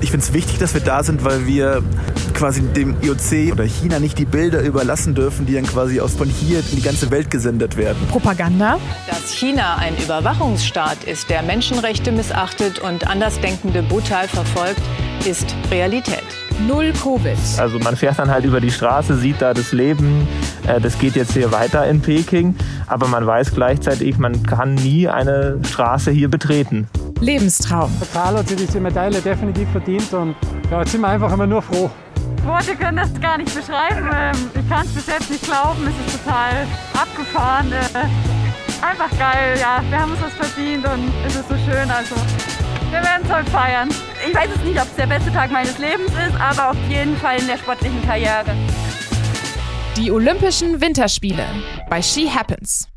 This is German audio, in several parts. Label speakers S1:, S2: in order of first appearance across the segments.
S1: Ich finde es wichtig, dass wir da sind, weil wir quasi dem IOC oder China nicht die Bilder überlassen dürfen, die dann quasi aus von hier in die ganze Welt gesendet werden.
S2: Propaganda.
S3: Dass China ein Überwachungsstaat ist, der Menschenrechte missachtet und Andersdenkende brutal verfolgt, ist Realität.
S2: Null Covid.
S4: Also man fährt dann halt über die Straße, sieht da das Leben, äh, das geht jetzt hier weiter in Peking, aber man weiß gleichzeitig, man kann nie eine Straße hier betreten.
S2: Lebenstraum.
S5: Der Karl hat sich diese Medaille definitiv verdient und ja, jetzt sind wir einfach immer nur froh.
S6: Worte können das gar nicht beschreiben. Ähm, ich kann es bis jetzt nicht glauben. Es ist total abgefahren. Äh, einfach geil. Ja, wir haben uns das verdient und es ist so schön. Also wir werden es heute feiern. Ich weiß es nicht, ob es der beste Tag meines Lebens ist, aber auf jeden Fall in der sportlichen Karriere.
S2: Die Olympischen Winterspiele bei She Happens.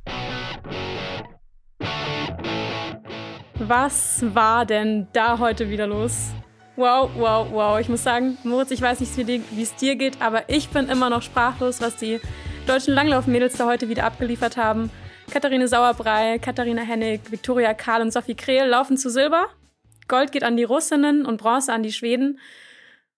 S7: Was war denn da heute wieder los? Wow, wow, wow. Ich muss sagen, Moritz, ich weiß nicht, wie es dir geht, aber ich bin immer noch sprachlos, was die deutschen Langlaufmädels da heute wieder abgeliefert haben. Katharine Sauerbrei, Katharina Hennig, Viktoria Karl und Sophie Krehl laufen zu Silber. Gold geht an die Russinnen und Bronze an die Schweden.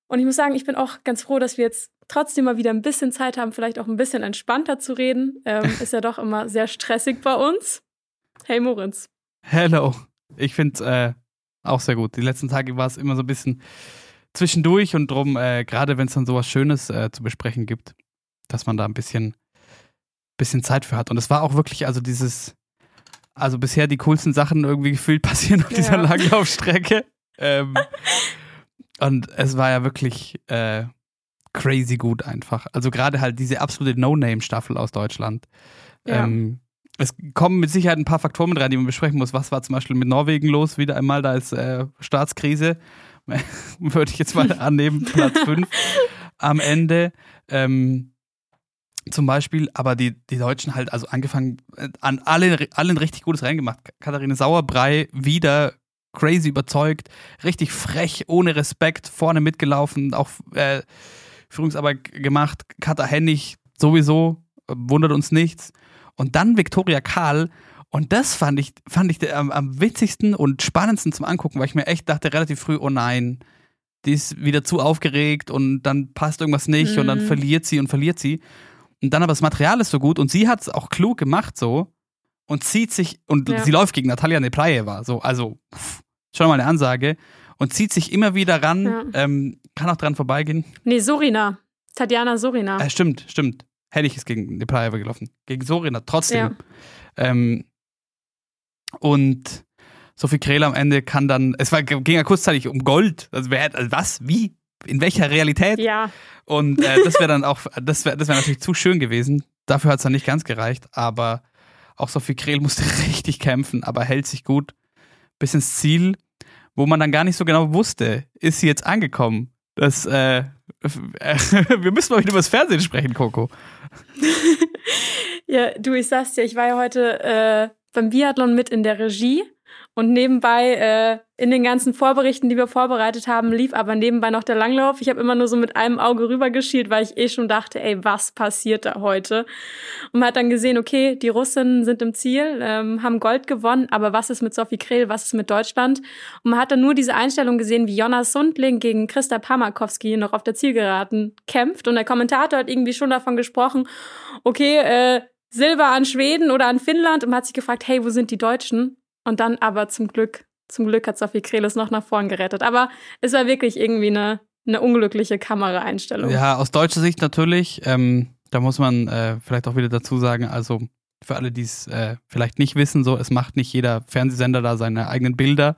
S7: Und ich muss sagen, ich bin auch ganz froh, dass wir jetzt trotzdem mal wieder ein bisschen Zeit haben, vielleicht auch ein bisschen entspannter zu reden. Ähm, ist ja doch immer sehr stressig bei uns. Hey Moritz.
S8: Hello. Ich finde es äh, auch sehr gut. Die letzten Tage war es immer so ein bisschen zwischendurch und drum, äh, gerade wenn es dann sowas Schönes äh, zu besprechen gibt, dass man da ein bisschen, bisschen Zeit für hat. Und es war auch wirklich, also dieses, also bisher die coolsten Sachen irgendwie gefühlt passieren auf ja. dieser Langlaufstrecke. ähm, und es war ja wirklich äh, crazy gut einfach. Also gerade halt diese absolute No-Name-Staffel aus Deutschland. Ja. Ähm, es kommen mit Sicherheit ein paar Faktoren mit rein, die man besprechen muss. Was war zum Beispiel mit Norwegen los? Wieder einmal, da ist äh, Staatskrise. Würde ich jetzt mal annehmen, Platz 5 am Ende. Ähm, zum Beispiel, aber die, die Deutschen halt, also angefangen, äh, an alle, allen richtig gutes reingemacht. Katharine Sauerbrei wieder crazy überzeugt, richtig frech, ohne Respekt, vorne mitgelaufen, auch äh, Führungsarbeit gemacht. Katha Hennig sowieso, wundert uns nichts. Und dann Viktoria Karl. Und das fand ich, fand ich am, am witzigsten und spannendsten zum Angucken, weil ich mir echt dachte relativ früh, oh nein, die ist wieder zu aufgeregt und dann passt irgendwas nicht mhm. und dann mhm. verliert sie und verliert sie. Und dann aber das Material ist so gut und sie hat es auch klug gemacht so und zieht sich und ja. sie läuft gegen Natalia Neprajeva, so, also pff, schon mal eine Ansage und zieht sich immer wieder ran, ja. ähm, kann auch dran vorbeigehen.
S7: Nee, Sorina. Tatjana Sorina.
S8: Äh, stimmt, stimmt. Hätte ich es gegen Neprajeva gelaufen. Gegen Sorina, trotzdem. Ja. Ähm, und Sophie Krehl am Ende kann dann, es war, ging ja kurzzeitig um Gold. Also wer, also was, wie, in welcher Realität?
S7: Ja.
S8: Und äh, das wäre dann auch, das wäre das wär natürlich zu schön gewesen. Dafür hat es dann nicht ganz gereicht, aber auch Sophie Krehl musste richtig kämpfen, aber hält sich gut bis ins Ziel, wo man dann gar nicht so genau wusste, ist sie jetzt angekommen? Das, äh wir müssen mal wieder über das Fernsehen sprechen, Coco.
S7: ja, du, ich sag's dir, ich war ja heute äh, beim Biathlon mit in der Regie und nebenbei äh, in den ganzen Vorberichten, die wir vorbereitet haben, lief aber nebenbei noch der Langlauf. Ich habe immer nur so mit einem Auge rübergeschielt, weil ich eh schon dachte, ey, was passiert da heute? Und man hat dann gesehen, okay, die Russinnen sind im Ziel, ähm, haben Gold gewonnen, aber was ist mit Sophie Krehl, was ist mit Deutschland? Und man hat dann nur diese Einstellung gesehen, wie Jonas Sundling gegen Christa Pamakowski noch auf der Zielgeraden kämpft. Und der Kommentator hat irgendwie schon davon gesprochen, okay, äh, Silber an Schweden oder an Finnland und man hat sich gefragt, hey, wo sind die Deutschen? Und dann aber zum Glück, zum Glück hat Sophie Kreles noch nach vorn gerettet. Aber es war wirklich irgendwie eine, eine unglückliche Kameraeinstellung.
S8: Ja, aus deutscher Sicht natürlich. Ähm, da muss man äh, vielleicht auch wieder dazu sagen, also für alle, die es äh, vielleicht nicht wissen, so, es macht nicht jeder Fernsehsender da seine eigenen Bilder,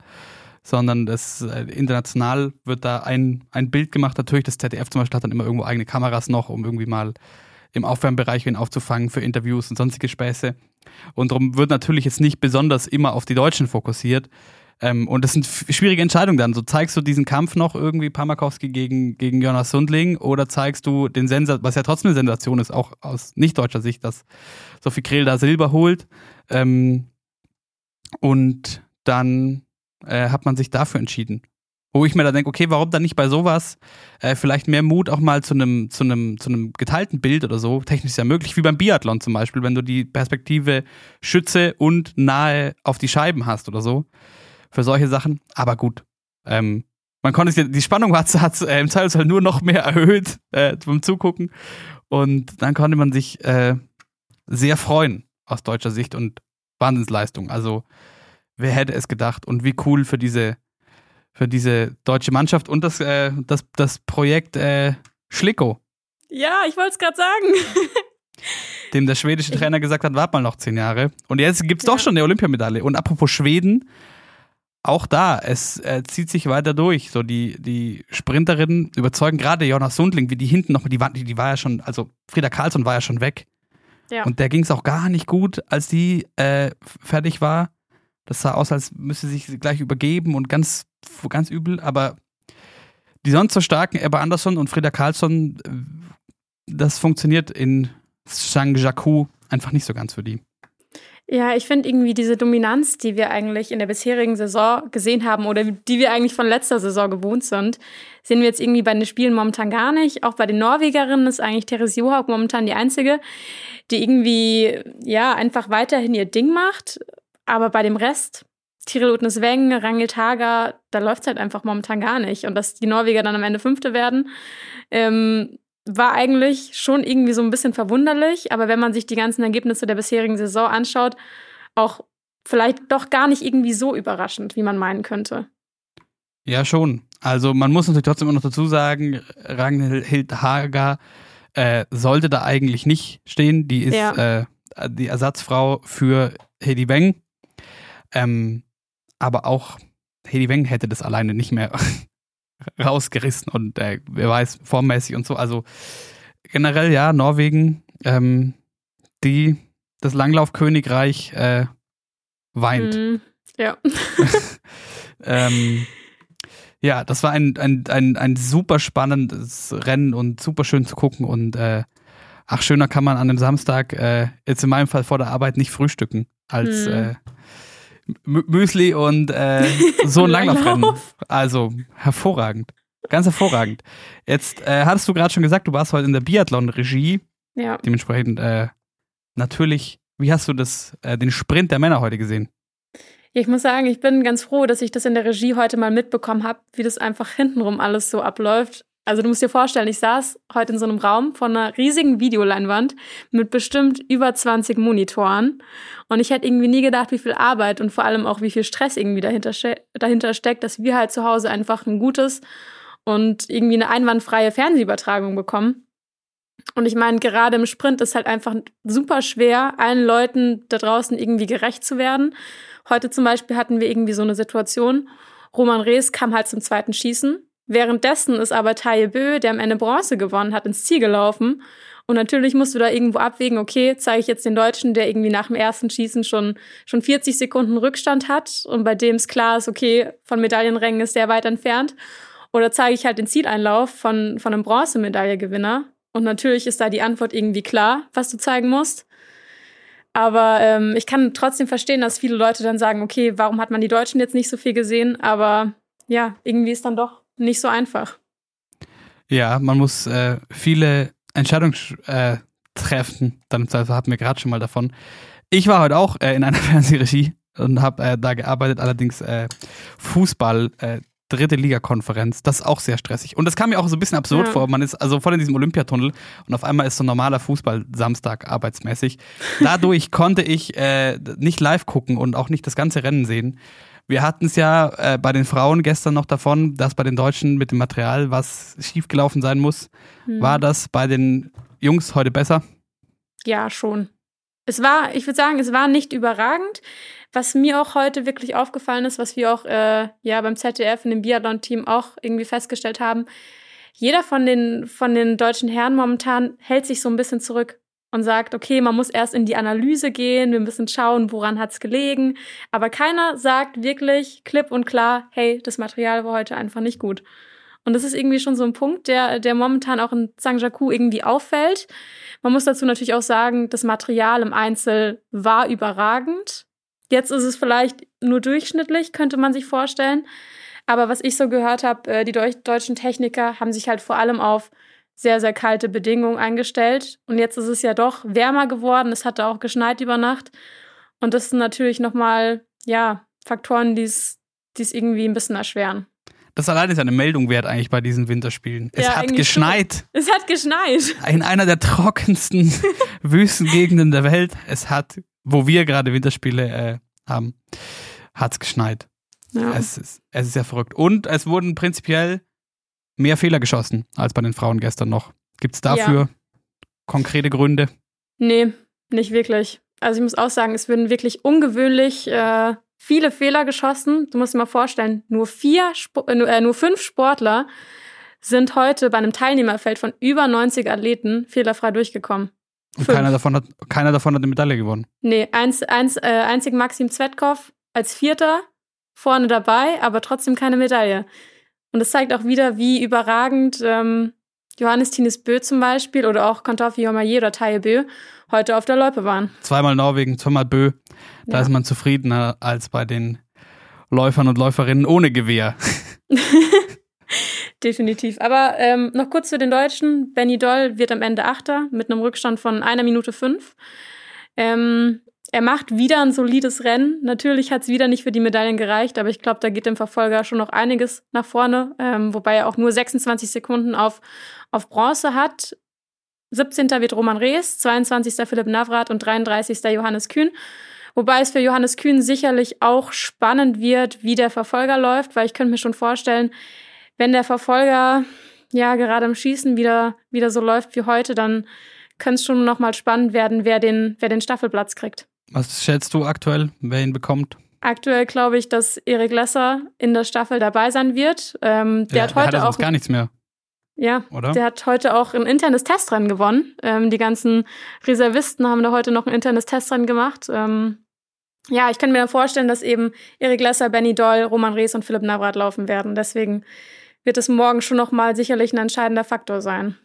S8: sondern das äh, international wird da ein, ein Bild gemacht. Natürlich, das ZDF zum Beispiel hat dann immer irgendwo eigene Kameras noch, um irgendwie mal im Aufwärmbereich ihn aufzufangen für Interviews und sonstige Späße. Und darum wird natürlich jetzt nicht besonders immer auf die Deutschen fokussiert. Ähm, und das sind schwierige Entscheidungen dann. So zeigst du diesen Kampf noch irgendwie Pamakowski gegen, gegen Jonas Sundling oder zeigst du den Sensor, was ja trotzdem eine Sensation ist, auch aus nicht deutscher Sicht, dass Sophie Krehl da Silber holt. Ähm, und dann äh, hat man sich dafür entschieden. Wo ich mir da denke, okay, warum dann nicht bei sowas äh, vielleicht mehr Mut auch mal zu einem zu einem zu einem geteilten Bild oder so, technisch ist ja möglich, wie beim Biathlon zum Beispiel, wenn du die Perspektive Schütze und nahe auf die Scheiben hast oder so, für solche Sachen. Aber gut, ähm, man konnte die Spannung hat, hat äh, im Zweifelsfall nur noch mehr erhöht äh, beim Zugucken. Und dann konnte man sich äh, sehr freuen aus deutscher Sicht und Wahnsinnsleistung. Also wer hätte es gedacht und wie cool für diese für diese deutsche Mannschaft und das äh, das das Projekt äh, Schlicko,
S7: Ja, ich wollte es gerade sagen.
S8: dem der schwedische Trainer gesagt hat, wart mal noch zehn Jahre. Und jetzt gibt's
S7: Ja.
S8: doch schon eine Olympiamedaille. Und apropos Schweden, auch da, es äh, zieht sich weiter durch. So die, die Sprinterinnen überzeugen gerade Jonas Sundling, wie die hinten noch, die war, die, die war ja schon, also Frieda Karlsson war ja schon weg.
S7: Ja.
S8: Und der ging es auch gar nicht gut, als die äh, fertig war. Das sah aus, als müsste sich gleich übergeben und ganz, ganz übel. Aber die sonst so starken Ebba Andersson und Frieda Karlsson, äh, das funktioniert in Zhangjiakou einfach nicht so ganz für die.
S7: Ja, ich finde irgendwie diese Dominanz, die wir eigentlich in der bisherigen Saison gesehen haben oder die wir eigentlich von letzter Saison gewohnt sind, sehen wir jetzt irgendwie bei den Spielen momentan gar nicht. Auch bei den Norwegerinnen ist eigentlich Therese Johaug momentan die einzige, die irgendwie ja einfach weiterhin ihr Ding macht. Aber bei dem Rest, Tiril Utnes Weng, Rangel Hager, da läuft halt einfach momentan gar nicht. Und dass die Norweger dann am Ende Fünfte werden, ähm, war eigentlich schon irgendwie so ein bisschen verwunderlich, aber wenn man sich die ganzen Ergebnisse der bisherigen Saison anschaut, auch vielleicht doch gar nicht irgendwie so überraschend, wie man meinen könnte.
S8: Ja, schon. Also man muss natürlich trotzdem immer noch dazu sagen, Ragnhild Hager äh, sollte da eigentlich nicht stehen. Die ist
S7: Ja.
S8: äh, die Ersatzfrau für Hedi Weng. Ähm, aber auch Hedi Weng hätte das alleine nicht mehr rausgerissen und äh, wer weiß, formmäßig und so. Also generell ja, Norwegen, ähm, die, das Langlaufkönigreich äh, weint.
S7: Mhm. Ja.
S8: Ähm, ja, das war ein, ein, ein, ein super spannendes Rennen und super schön zu gucken. Und äh, ach, schöner kann man an einem Samstag, äh, jetzt in meinem Fall vor der Arbeit, nicht frühstücken, als
S7: Hm.
S8: Mü- Müsli und äh, so ein Langlaufrennen.
S7: Langlauf.
S8: Also hervorragend. Ganz hervorragend. Jetzt äh, hattest du gerade schon gesagt, du warst heute in der Biathlon-Regie.
S7: ja.
S8: Dementsprechend äh, natürlich, wie hast du das, äh, den Sprint der Männer heute gesehen?
S7: Ja, Ich muss sagen, ich bin ganz froh, dass ich das in der Regie heute mal mitbekommen habe, wie das einfach hintenrum alles so abläuft. Also du musst dir vorstellen, ich saß heute in so einem Raum von einer riesigen Videoleinwand mit bestimmt über 20 Monitoren und ich hätte irgendwie nie gedacht, wie viel Arbeit und vor allem auch wie viel Stress irgendwie dahinter, dahinter steckt, dass wir halt zu Hause einfach ein gutes und irgendwie eine einwandfreie Fernsehübertragung bekommen. Und ich meine, gerade im Sprint ist halt einfach super schwer, allen Leuten da draußen irgendwie gerecht zu werden. Heute zum Beispiel hatten wir irgendwie so eine Situation. Roman Rees kam halt zum zweiten Schießen. Währenddessen ist aber Taye Bö, der am Ende Bronze gewonnen hat, ins Ziel gelaufen. Und natürlich musst du da irgendwo abwägen, okay, zeige ich jetzt den Deutschen, der irgendwie nach dem ersten Schießen schon, schon 40 Sekunden Rückstand hat und bei dem es klar ist, okay, von Medaillenrängen ist der weit entfernt. Oder zeige ich halt den Zieleinlauf von, von einem Bronzemedaillengewinner. Und natürlich ist da die Antwort irgendwie klar, was du zeigen musst. Aber ähm, ich kann trotzdem verstehen, dass viele Leute dann sagen, okay, warum hat man die Deutschen jetzt nicht so viel gesehen? Aber ja, irgendwie ist dann doch nicht so einfach.
S8: Ja, man muss äh, viele Entscheidungen äh, treffen. Dann hatten wir gerade schon mal davon. Ich war heute auch äh, in einer Fernsehregie und habe äh, da gearbeitet, allerdings äh, Fußball, äh, dritte Liga-Konferenz. Das ist auch sehr stressig. Und das kam mir auch so ein bisschen absurd
S7: Ja.
S8: vor. Man ist also voll in diesem Olympiatunnel und auf einmal ist so normaler Fußball Samstag arbeitsmäßig. Dadurch konnte ich nicht live gucken und auch nicht das ganze Rennen sehen. Wir hatten es ja äh, bei den Frauen gestern noch davon, dass bei den Deutschen mit dem Material was schiefgelaufen sein muss.
S7: Hm.
S8: War das bei den Jungs heute besser?
S7: Ja, schon. Es war, ich würde sagen, es war nicht überragend. Was mir auch heute wirklich aufgefallen ist, was wir auch äh, ja beim ZDF in dem Biathlon-Team auch irgendwie festgestellt haben, jeder von den, von den deutschen Herren momentan hält sich so ein bisschen zurück und sagt, okay, man muss erst in die Analyse gehen, wir müssen schauen, woran hat's gelegen. Aber keiner sagt wirklich klipp und klar, hey, das Material war heute einfach nicht gut. Und das ist irgendwie schon so ein Punkt, der, der momentan auch in Zhangjiakou irgendwie auffällt. Man muss dazu natürlich auch sagen, das Material im Einzel war überragend. Jetzt ist es vielleicht nur durchschnittlich, könnte man sich vorstellen. Aber was ich so gehört habe, äh, die deu deutschen Techniker haben sich halt vor allem auf sehr, sehr kalte Bedingungen eingestellt. Und jetzt ist es ja doch wärmer geworden. Es hatte auch geschneit über Nacht. Und das sind natürlich nochmal, ja, Faktoren, die es irgendwie ein bisschen erschweren.
S8: das allein ist eine Meldung wert eigentlich bei diesen Winterspielen. Es
S7: Ja,
S8: hat geschneit.
S7: Es hat geschneit.
S8: In einer der trockensten Wüstengegenden der Welt. Es hat, wo wir gerade Winterspiele äh, haben, hat es geschneit.
S7: Ja.
S8: Es ist, es ist ja verrückt. Und es wurden prinzipiell mehr Fehler geschossen als bei den Frauen gestern noch. Gibt es dafür konkrete Gründe?
S7: Nee, nicht wirklich. Also ich muss auch sagen, es würden wirklich ungewöhnlich äh, viele Fehler geschossen. Du musst dir mal vorstellen, nur vier, Sp äh, nur fünf Sportler sind heute bei einem Teilnehmerfeld von über 90 Athleten fehlerfrei durchgekommen.
S8: Und
S7: Fünf.
S8: keiner davon, hat, keiner davon hat eine Medaille gewonnen.
S7: Nee, eins, eins, äh, einzig Maxim Zvetkov als Vierter vorne dabei, aber trotzdem keine Medaille. Und das zeigt auch wieder, wie überragend ähm, Johannes Tines Bö zum Beispiel oder auch Kontofi Jomaye oder Taye Bö heute auf der Loipe waren.
S8: Zweimal Norwegen, zweimal Bö. Da
S7: Ja.
S8: ist man zufriedener als bei den Läufern und Läuferinnen ohne Gewehr.
S7: Definitiv. Aber ähm, noch kurz zu den Deutschen. Benny Doll wird am Ende Achter mit einem Rückstand von einer Minute fünf. Ähm, er macht wieder ein solides Rennen. Natürlich hat es wieder nicht für die Medaillen gereicht, aber ich glaube, da geht dem Verfolger schon noch einiges nach vorne, ähm, wobei er auch nur 26 Sekunden auf, auf Bronze hat. 17. wird Roman Rees, 22. Philipp Navrat und 33. Johannes Kühn. Wobei es für Johannes Kühn sicherlich auch spannend wird, wie der Verfolger läuft, weil ich könnte mir schon vorstellen, wenn der Verfolger ja gerade im Schießen wieder, wieder so läuft wie heute, dann könnte es schon nochmal spannend werden, wer den, wer den Staffelplatz kriegt.
S8: Was schätzt du aktuell, wer ihn bekommt?
S7: Aktuell glaube ich, dass Erik Lesser in der Staffel dabei sein wird. Ähm, der
S8: Ja,
S7: hat
S8: der
S7: heute
S8: ja
S7: auch
S8: sonst gar nichts mehr,
S7: ja,
S8: oder?
S7: der hat heute auch ein internes Testrennen gewonnen. Ähm, die ganzen Reservisten haben da heute noch ein internes Testrennen gemacht. Ähm, ja, ich kann mir vorstellen, dass eben Erik Lesser, Benny Doll, Roman Rees und Philipp Navrat laufen werden. Deswegen wird es morgen schon noch mal sicherlich ein entscheidender Faktor sein.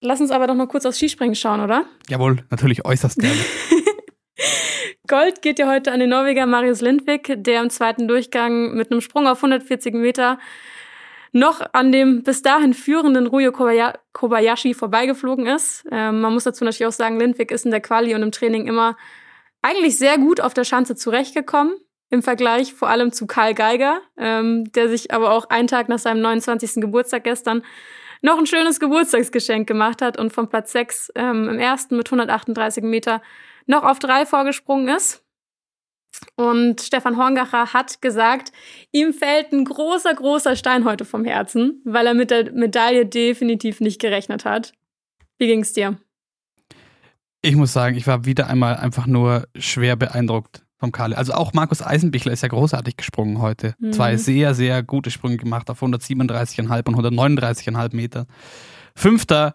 S7: Lass uns aber doch noch kurz aufs Skispringen schauen, oder?
S8: Jawohl, natürlich äußerst gerne.
S7: Gold geht ja heute an den Norweger Marius Lindvik, der im zweiten Durchgang mit einem Sprung auf 140 Meter noch an dem bis dahin führenden Ruyo Kobaya- Kobayashi vorbeigeflogen ist. Ähm, man muss dazu natürlich auch sagen, Lindvik ist in der Quali und im Training immer eigentlich sehr gut auf der Schanze zurechtgekommen. Im Vergleich vor allem zu Karl Geiger, ähm, der sich aber auch einen Tag nach seinem 29. Geburtstag gestern noch ein schönes Geburtstagsgeschenk gemacht hat und vom Platz 6 ähm, im ersten mit 138 Meter noch auf drei vorgesprungen ist. Und Stefan Horngacher hat gesagt, ihm fällt ein großer, großer Stein heute vom Herzen, weil er mit der Medaille definitiv nicht gerechnet hat. Wie ging's dir?
S8: Ich muss sagen, ich war wieder einmal einfach nur schwer beeindruckt vom Karl. Also auch Markus Eisenbichler ist ja großartig gesprungen heute.
S7: Mhm.
S8: Zwei sehr, sehr gute Sprünge gemacht auf 137,5 und 139,5 Meter. Fünfter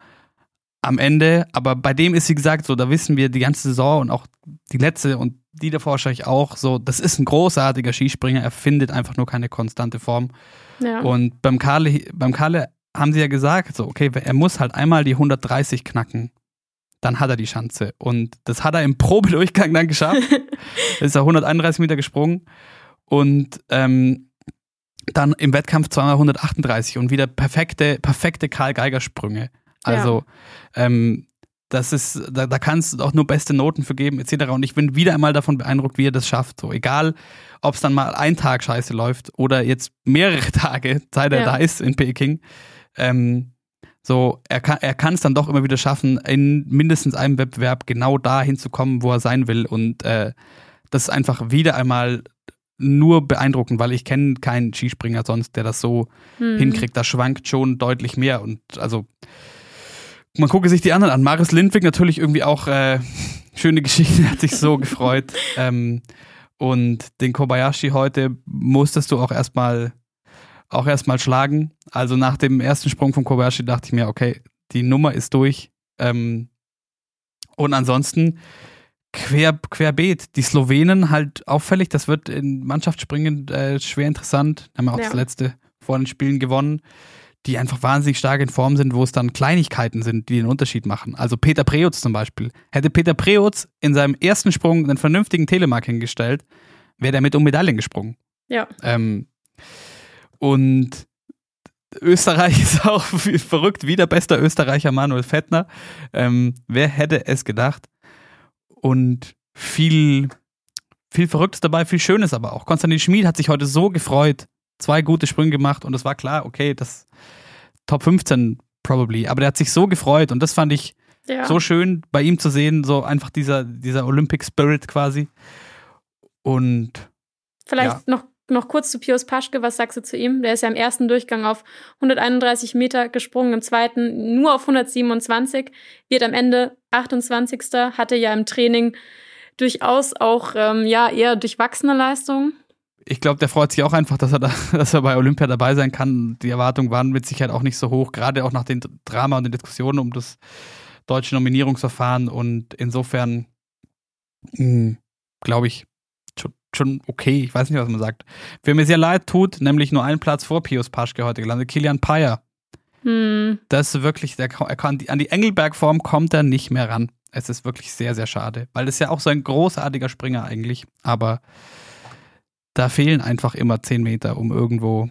S8: am Ende, aber bei dem ist, wie gesagt, so, da wissen wir die ganze Saison und auch die letzte und die davor wahrscheinlich auch, so, das ist ein großartiger Skispringer, er findet einfach nur keine konstante Form.
S7: Ja.
S8: Und beim Karle, beim Karle haben sie ja gesagt, so, okay, er muss halt einmal die 130 knacken. Dann hat er die Chance. Und das hat er im Probedurchgang dann geschafft. Ist er 131 Meter gesprungen. Und ähm, dann im Wettkampf zweimal 138 und wieder perfekte, perfekte Karl-Geiger-Sprünge. Also, ähm, das ist, da, da kannst du auch nur beste Noten für geben, etc. Und ich bin wieder einmal davon beeindruckt, wie er das schafft. So, egal, ob es dann mal ein Tag scheiße läuft oder jetzt mehrere Tage, seit er
S7: Ja.
S8: da ist in Peking. Ähm, so, er kann er kann es dann doch immer wieder schaffen, in mindestens einem Wettbewerb genau da hinzukommen, wo er sein will. Und äh, das ist einfach wieder einmal nur beeindruckend, weil ich kenne keinen Skispringer sonst, der das so
S7: Hm.
S8: hinkriegt. Da schwankt schon deutlich mehr. Und also, man gucke sich die anderen an. Marius Lindwig natürlich irgendwie auch äh, schöne Geschichte, hat sich so gefreut. Ähm, und den Kobayashi heute musstest du auch erstmal auch erstmal schlagen. Also nach dem ersten Sprung von Kobayashi dachte ich mir, okay, die Nummer ist durch. Ähm, und ansonsten quer, querbeet. Die Slowenen halt auffällig, das wird in Mannschaftsspringen äh, schwer interessant. Haben wir auch
S7: Ja.
S8: das letzte vor den Spielen gewonnen, die einfach wahnsinnig stark in Form sind, wo es dann Kleinigkeiten sind, die den Unterschied machen. Also Peter Preutz zum Beispiel. Hätte Peter Preutz in seinem ersten Sprung einen vernünftigen Telemark hingestellt, wäre der mit um Medaillen gesprungen.
S7: Ja.
S8: Ähm, und Österreich ist auch verrückt, wieder bester Österreicher Manuel Fettner. Ähm, wer hätte es gedacht? Und viel, viel Verrücktes dabei, viel Schönes aber auch. Konstantin Schmid hat sich heute so gefreut, zwei gute Sprünge gemacht und es war klar, okay, das Top 15 probably. Aber der hat sich so gefreut und das fand ich
S7: Ja.
S8: so schön bei ihm zu sehen, so einfach dieser, dieser Olympic Spirit quasi. Und
S7: Vielleicht noch, noch kurz zu Pius Paschke, was sagst du zu ihm? Der ist ja im ersten Durchgang auf 131 Meter gesprungen, im zweiten nur auf 127, wird am Ende 28. Hatte ja im Training durchaus auch ähm, ja eher durchwachsene Leistungen.
S8: Ich glaube, der freut sich auch einfach, dass er, da, dass er bei Olympia dabei sein kann. Die Erwartungen waren mit Sicherheit auch nicht so hoch, gerade auch nach dem Drama und den Diskussionen um das deutsche Nominierungsverfahren. Und insofern glaube ich schon, schon okay. Ich weiß nicht, was man sagt. Wer mir sehr leid tut, nämlich nur einen Platz vor Pius Paschke heute gelandet, Kilian Payer.
S7: Hm.
S8: Das ist wirklich, der, er kann, an die Engelberg-Form kommt er nicht mehr ran. Es ist wirklich sehr, sehr schade, weil es ja auch so ein großartiger Springer eigentlich, aber da fehlen einfach immer zehn Meter, um irgendwo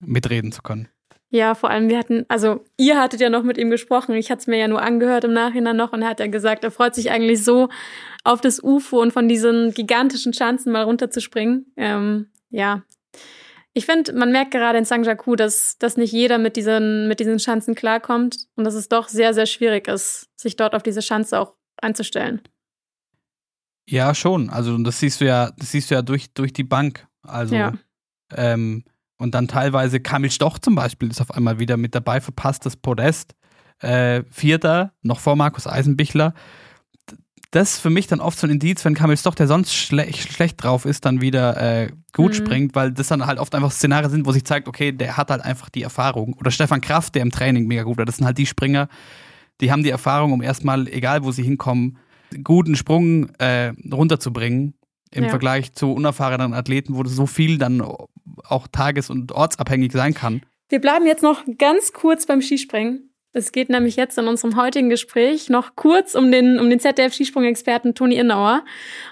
S8: mitreden zu können.
S7: Ja, vor allem wir hatten, also ihr hattet ja noch mit ihm gesprochen. Ich hatte es mir ja nur angehört im Nachhinein noch und er hat ja gesagt, er freut sich eigentlich so auf das UFO und von diesen gigantischen Schanzen mal runterzuspringen. Ähm, ja. Ich finde, man merkt gerade in Sangjaku, dass, dass nicht jeder mit diesen, mit diesen Schanzen klarkommt und dass es doch sehr, sehr schwierig ist, sich dort auf diese Schanze auch einzustellen.
S8: Ja, schon. Also das siehst du ja, das siehst du ja durch, durch die Bank. Also
S7: Ja.
S8: ähm, und dann teilweise Kamil Stoch zum Beispiel ist auf einmal wieder mit dabei, verpasst das Podest. Äh, Vierter, noch vor Markus Eisenbichler. Das ist für mich dann oft so ein Indiz, wenn Kamil Stoch, der sonst schle schlecht drauf ist, dann wieder äh, gut
S7: Mhm.
S8: springt, weil das dann halt oft einfach Szenarien sind, wo sich zeigt, okay, der hat halt einfach die Erfahrung. Oder Stefan Kraft, der im Training mega gut war. Das sind halt die Springer, die haben die Erfahrung, um erstmal, egal wo sie hinkommen, guten Sprung äh, runterzubringen im
S7: Ja.
S8: Vergleich zu unerfahrenen Athleten, wo das so viel dann auch tages- und ortsabhängig sein kann.
S7: Wir bleiben jetzt noch ganz kurz beim Skispringen. Es geht nämlich jetzt in unserem heutigen Gespräch noch kurz um den, um den ZDF-Skisprung-Experten Toni Innauer.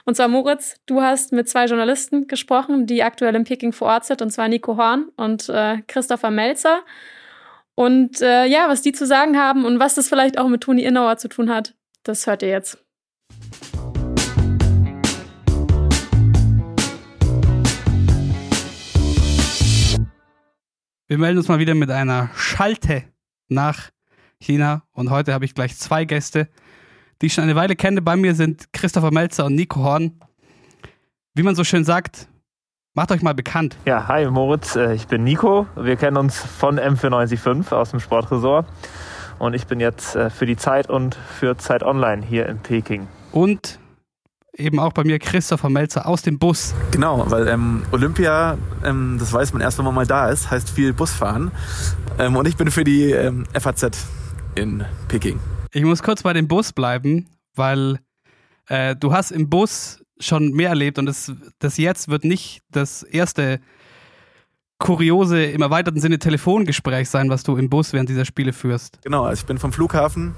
S7: Und zwar, Moritz, du hast mit zwei Journalisten gesprochen, die aktuell in Peking vor Ort sind, und zwar Nico Horn und äh, Christopher Melzer. Und äh, ja, was die zu sagen haben und was das vielleicht auch mit Toni Innauer zu tun hat, das hört ihr jetzt.
S8: Wir melden uns mal wieder mit einer Schalte nach China und heute habe ich gleich zwei Gäste, die ich schon eine Weile kenne. Bei mir sind Christopher Melzer und Nico Horn. Wie man so schön sagt, macht euch mal bekannt.
S4: Ja, hi Moritz, äh, ich bin Nico. Wir kennen uns von M495 aus dem Sportresort. Und ich bin jetzt äh, für die Zeit und für Zeit Online hier in Peking.
S8: Und eben auch bei mir Christopher Melzer aus dem Bus.
S1: Genau, weil ähm, Olympia, ähm, das weiß man erst, wenn man mal da ist, heißt viel Busfahren. Ähm, und ich bin für die ähm, FAZ in Peking.
S8: Ich muss kurz bei dem Bus bleiben, weil äh, du hast im Bus schon mehr erlebt und das, das jetzt wird nicht das erste kuriose, im erweiterten Sinne Telefongespräch sein, was du im Bus während dieser Spiele führst.
S1: Genau, also ich bin vom Flughafen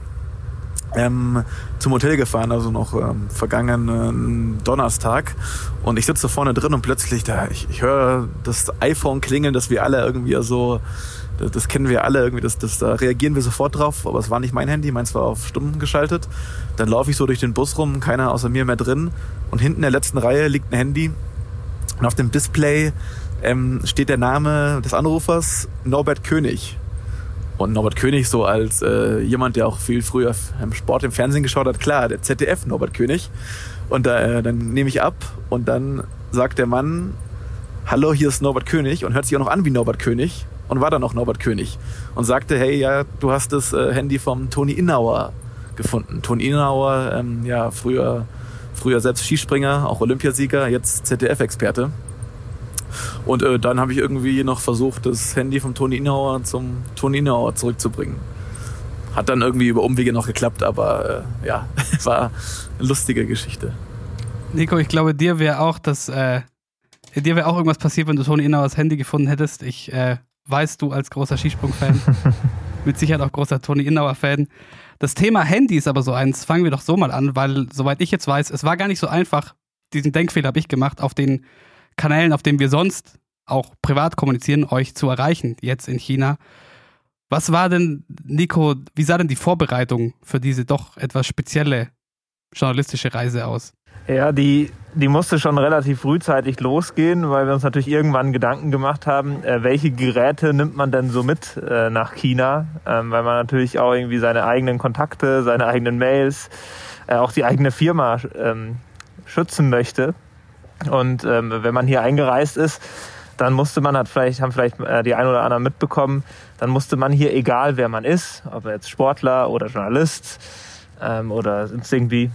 S1: ähm, zum Hotel gefahren, also noch ähm, vergangenen Donnerstag. Und ich sitze vorne drin und plötzlich da, ich, ich höre das iPhone klingeln, dass wir alle irgendwie so, das, das kennen wir alle irgendwie, das, das, da reagieren wir sofort drauf, aber es war nicht mein Handy, meins war auf Stunden geschaltet. Dann laufe ich so durch den Bus rum, keiner außer mir mehr drin. Und hinten in der letzten Reihe liegt ein Handy. Und auf dem Display ähm, steht der Name des Anrufers Norbert König. Und Norbert König so als äh, jemand, der auch viel früher im Sport im Fernsehen geschaut hat, klar, der ZDF Norbert König. Und äh, dann nehme ich ab und dann sagt der Mann, hallo, hier ist Norbert König und hört sich auch noch an wie Norbert König und war dann auch Norbert König und sagte, hey, ja, du hast das äh, Handy vom Toni Innauer gefunden. Toni Innauer, ähm, ja, früher, früher selbst Skispringer, auch Olympiasieger, jetzt ZDF-Experte. Und äh, dann habe ich irgendwie noch versucht, das Handy vom Toni Inauer zum Toni Inauer zurückzubringen. Hat dann irgendwie über Umwege noch geklappt, aber äh, ja, war eine lustige Geschichte.
S8: Nico, ich glaube, dir wäre auch das, äh, dir wäre auch irgendwas passiert, wenn du Toni Innauers Handy gefunden hättest. Ich äh, weiß, du als großer Skisprung-Fan, mit Sicherheit auch großer Toni Innauer-Fan. Das Thema Handy ist aber so eins, fangen wir doch so mal an, weil soweit ich jetzt weiß, es war gar nicht so einfach, diesen Denkfehler habe ich gemacht, auf den Kanälen, auf denen wir sonst auch privat kommunizieren, euch zu erreichen, jetzt in China. Was war denn, Nico, wie sah denn die Vorbereitung für diese doch etwas spezielle journalistische Reise aus?
S4: Ja, die die musste schon relativ frühzeitig losgehen, weil wir uns natürlich irgendwann Gedanken gemacht haben, äh, welche Geräte nimmt man denn so mit äh, nach China, ähm, weil man natürlich auch irgendwie seine eigenen Kontakte, seine eigenen Mails, äh, auch die eigene Firma ähm, schützen möchte. Und ähm, wenn man hier eingereist ist, dann musste man, hat vielleicht, haben vielleicht äh, die ein oder anderen mitbekommen, dann musste man hier, egal wer man ist, ob er jetzt Sportler oder Journalist ähm, oder irgendwie